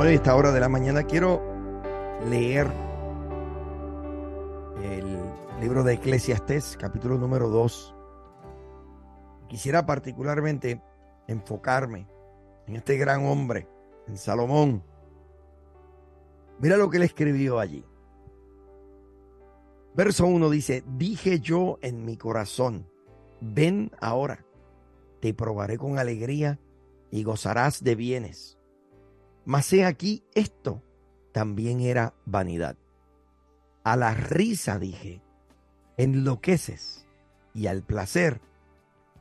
Bueno, esta hora de la mañana quiero leer el libro de Eclesiastés, capítulo número 2. Quisiera particularmente enfocarme en este gran hombre, en Salomón. Mira lo que él escribió allí. Verso 1 dice, dije yo en mi corazón, ven ahora, te probaré con alegría y gozarás de bienes. Mas he aquí, esto también era vanidad. A la risa dije, enloqueces, y al placer,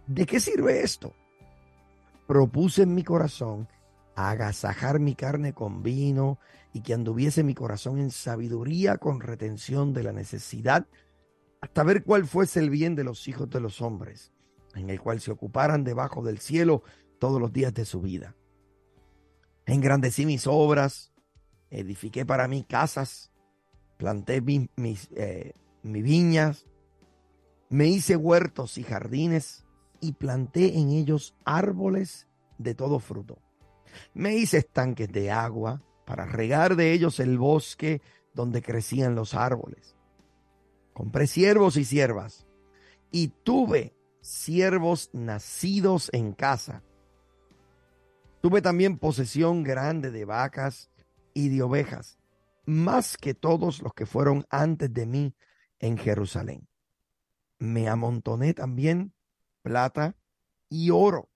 ¿de qué sirve esto? Propuse en mi corazón agasajar mi carne con vino y que anduviese mi corazón en sabiduría con retención de la necesidad, hasta ver cuál fuese el bien de los hijos de los hombres, en el cual se ocuparan debajo del cielo todos los días de su vida. Engrandecí mis obras, edifiqué para mí casas, planté mis, eh, mis viñas, me hice huertos y jardines y planté en ellos árboles de todo fruto. Me hice estanques de agua para regar de ellos el bosque donde crecían los árboles. Compré siervos y siervas y tuve siervos nacidos en casa Tuve también posesión grande de vacas y de ovejas, más que todos los que fueron antes de mí en Jerusalén. Me amontoné también plata y oro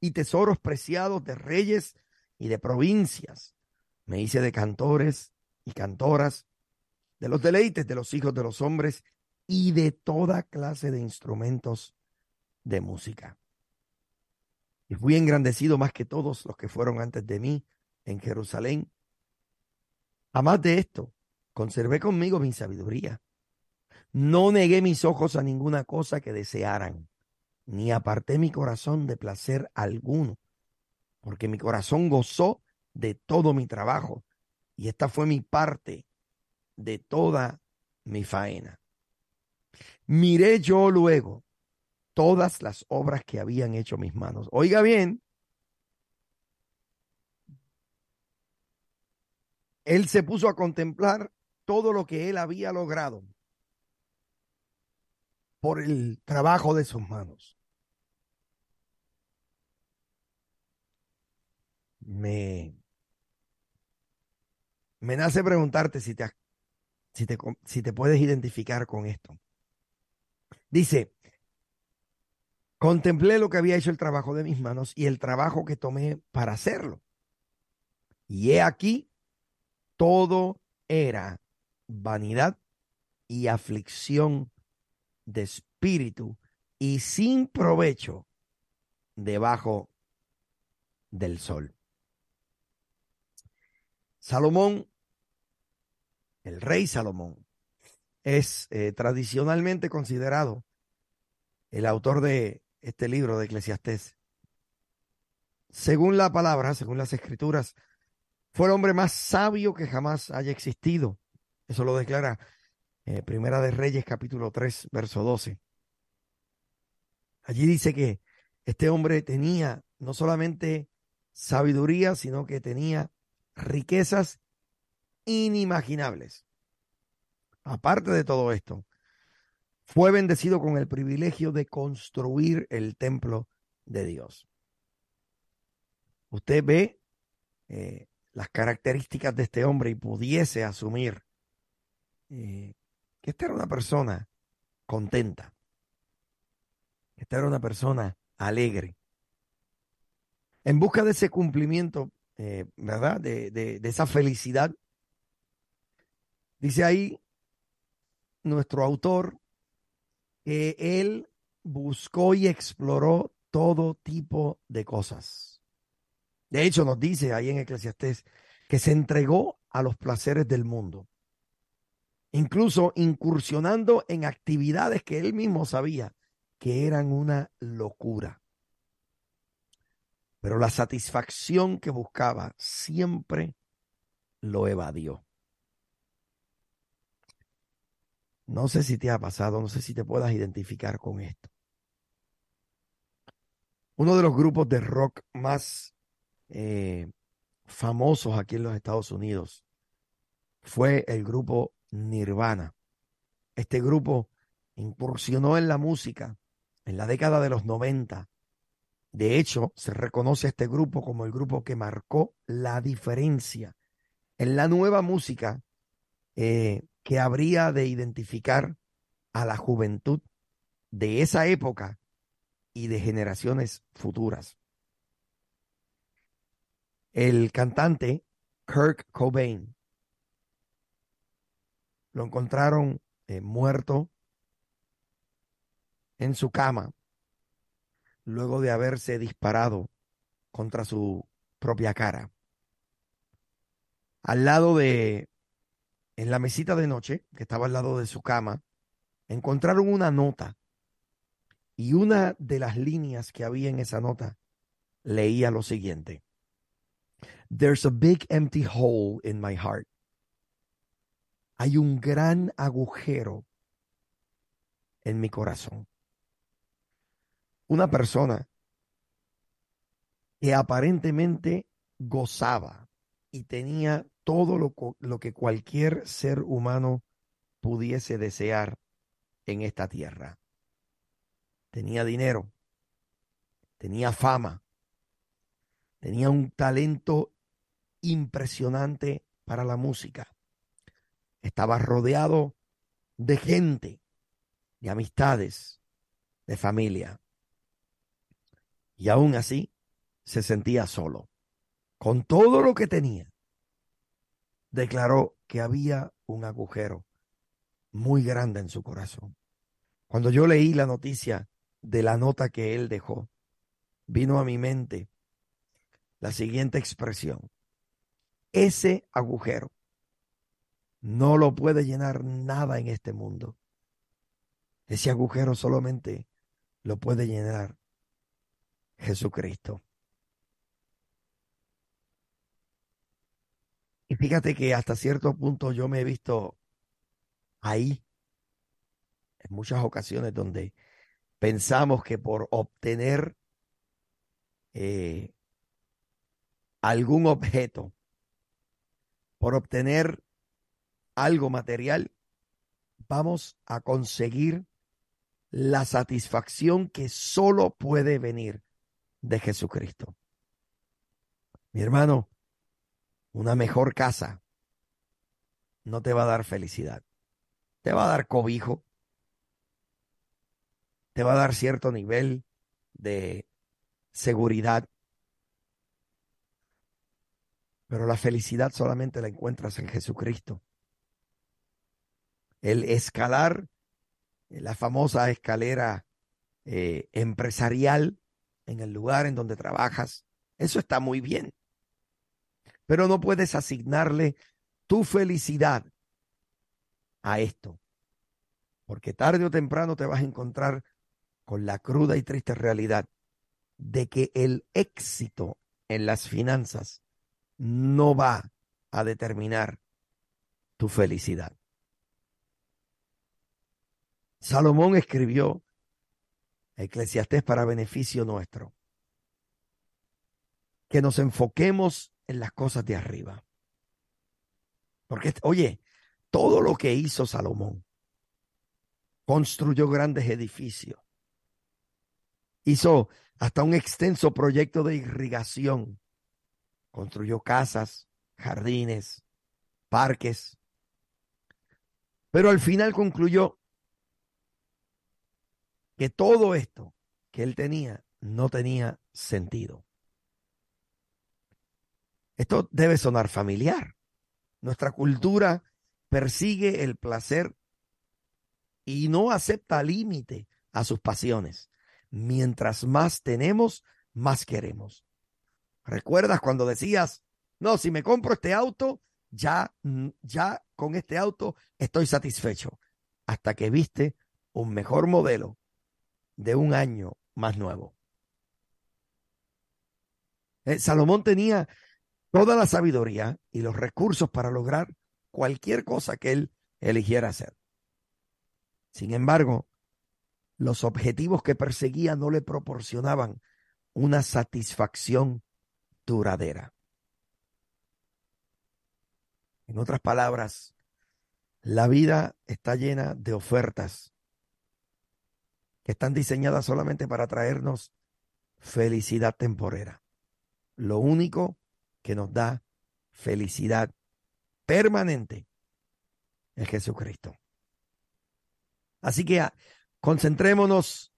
y tesoros preciados de reyes y de provincias. Me hice de cantores y cantoras, de los deleites de los hijos de los hombres y de toda clase de instrumentos de música y fui engrandecido más que todos los que fueron antes de mí en Jerusalén. Además de esto, conservé conmigo mi sabiduría. No negué mis ojos a ninguna cosa que desearan, ni aparté mi corazón de placer alguno, porque mi corazón gozó de todo mi trabajo, y esta fue mi parte de toda mi faena. Miré yo luego todas las obras que habían hecho mis manos. Oiga bien, él se puso a contemplar todo lo que él había logrado por el trabajo de sus manos. Me, me nace preguntarte si te, si, te, si te puedes identificar con esto. Dice, Contemplé lo que había hecho el trabajo de mis manos y el trabajo que tomé para hacerlo. Y he aquí, todo era vanidad y aflicción de espíritu y sin provecho debajo del sol. Salomón, el rey Salomón, es eh, tradicionalmente considerado el autor de este libro de Eclesiastés. Según la palabra, según las escrituras, fue el hombre más sabio que jamás haya existido. Eso lo declara eh, Primera de Reyes, capítulo 3, verso 12. Allí dice que este hombre tenía no solamente sabiduría, sino que tenía riquezas inimaginables. Aparte de todo esto, fue bendecido con el privilegio de construir el templo de Dios. Usted ve eh, las características de este hombre y pudiese asumir eh, que esta era una persona contenta, que esta era una persona alegre, en busca de ese cumplimiento, eh, ¿verdad? De, de esa felicidad. Dice ahí nuestro autor, que él buscó y exploró todo tipo de cosas. De hecho, nos dice ahí en Eclesiastés que se entregó a los placeres del mundo, incluso incursionando en actividades que él mismo sabía que eran una locura. Pero la satisfacción que buscaba siempre lo evadió. No sé si te ha pasado, no sé si te puedas identificar con esto. Uno de los grupos de rock más eh, famosos aquí en los Estados Unidos fue el grupo Nirvana. Este grupo incursionó en la música en la década de los 90. De hecho, se reconoce a este grupo como el grupo que marcó la diferencia en la nueva música eh, que habría de identificar a la juventud de esa época y de generaciones futuras. El cantante Kirk Cobain lo encontraron eh, muerto en su cama luego de haberse disparado contra su propia cara. Al lado de, en la mesita de noche, que estaba al lado de su cama, encontraron una nota y una de las líneas que había en esa nota leía lo siguiente. There's a big empty hole in my heart. Hay un gran agujero en mi corazón. Una persona que aparentemente gozaba y tenía todo lo, lo, que cualquier ser humano pudiese desear en esta tierra. Tenía dinero, tenía fama, tenía un talento impresionante para la música. Estaba rodeado de gente, de amistades, de familia. Y aún así se sentía solo. Con todo lo que tenía, declaró que había un agujero muy grande en su corazón. Cuando yo leí la noticia de la nota que él dejó, vino a mi mente la siguiente expresión. Ese agujero no lo puede llenar nada en este mundo. Ese agujero solamente lo puede llenar Jesucristo. Y fíjate que hasta cierto punto yo me he visto ahí en muchas ocasiones donde pensamos que por obtener eh, algún objeto, por obtener algo material, vamos a conseguir la satisfacción que solo puede venir de Jesucristo. Mi hermano, una mejor casa no te va a dar felicidad. Te va a dar cobijo. Te va a dar cierto nivel de seguridad. Pero la felicidad solamente la encuentras en Jesucristo. El escalar la famosa escalera eh, empresarial en el lugar en donde trabajas, eso está muy bien pero no puedes asignarle tu felicidad a esto, porque tarde o temprano te vas a encontrar con la cruda y triste realidad de que el éxito en las finanzas no va a determinar tu felicidad. Salomón escribió Eclesiastés para beneficio nuestro. Que nos enfoquemos en las cosas de arriba. Porque, oye, todo lo que hizo Salomón, construyó grandes edificios, hizo hasta un extenso proyecto de irrigación, construyó casas, jardines, parques, pero al final concluyó que todo esto que él tenía no tenía sentido. Esto debe sonar familiar. Nuestra cultura persigue el placer y no acepta límite a sus pasiones. Mientras más tenemos, más queremos. ¿Recuerdas cuando decías, no, si me compro este auto, ya, ya con este auto estoy satisfecho? Hasta que viste un mejor modelo de un año más nuevo. Eh, Salomón tenía toda la sabiduría y los recursos para lograr cualquier cosa que él eligiera hacer. Sin embargo, los objetivos que perseguía no le proporcionaban una satisfacción duradera. En otras palabras, la vida está llena de ofertas que están diseñadas solamente para traernos felicidad temporera. Lo único que nos da felicidad permanente es Jesucristo. Así que ah, concentrémonos,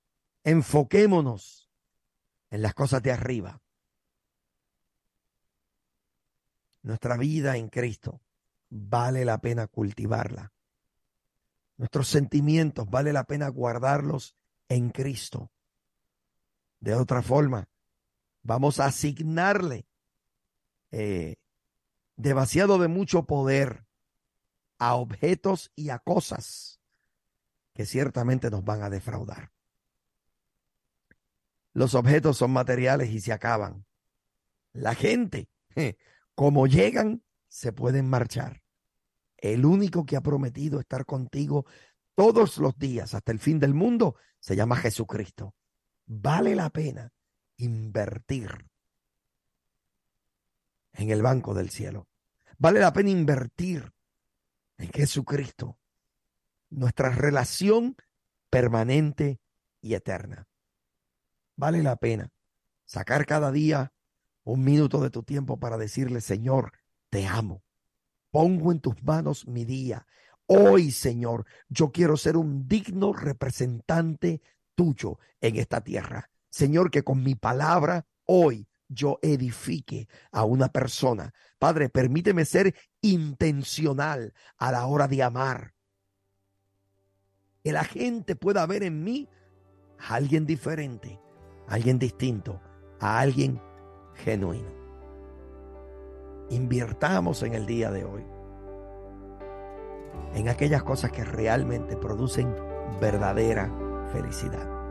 enfoquémonos en las cosas de arriba. Nuestra vida en Cristo vale la pena cultivarla. Nuestros sentimientos vale la pena guardarlos en Cristo. De otra forma, vamos a asignarle eh, demasiado de mucho poder a objetos y a cosas que ciertamente nos van a defraudar. Los objetos son materiales y se acaban. La gente, como llegan, se pueden marchar. El único que ha prometido estar contigo todos los días hasta el fin del mundo se llama Jesucristo. Vale la pena invertir en el banco del cielo. Vale la pena invertir en Jesucristo, nuestra relación permanente y eterna. Vale la pena sacar cada día un minuto de tu tiempo para decirle, Señor, te amo. Pongo en tus manos mi día. Hoy, Señor, yo quiero ser un digno representante tuyo en esta tierra. Señor, que con mi palabra hoy yo edifique a una persona. Padre, permíteme ser intencional a la hora de amar. Que la gente pueda ver en mí a alguien diferente, a alguien distinto, a alguien genuino. Invirtamos en el día de hoy en aquellas cosas que realmente producen verdadera felicidad.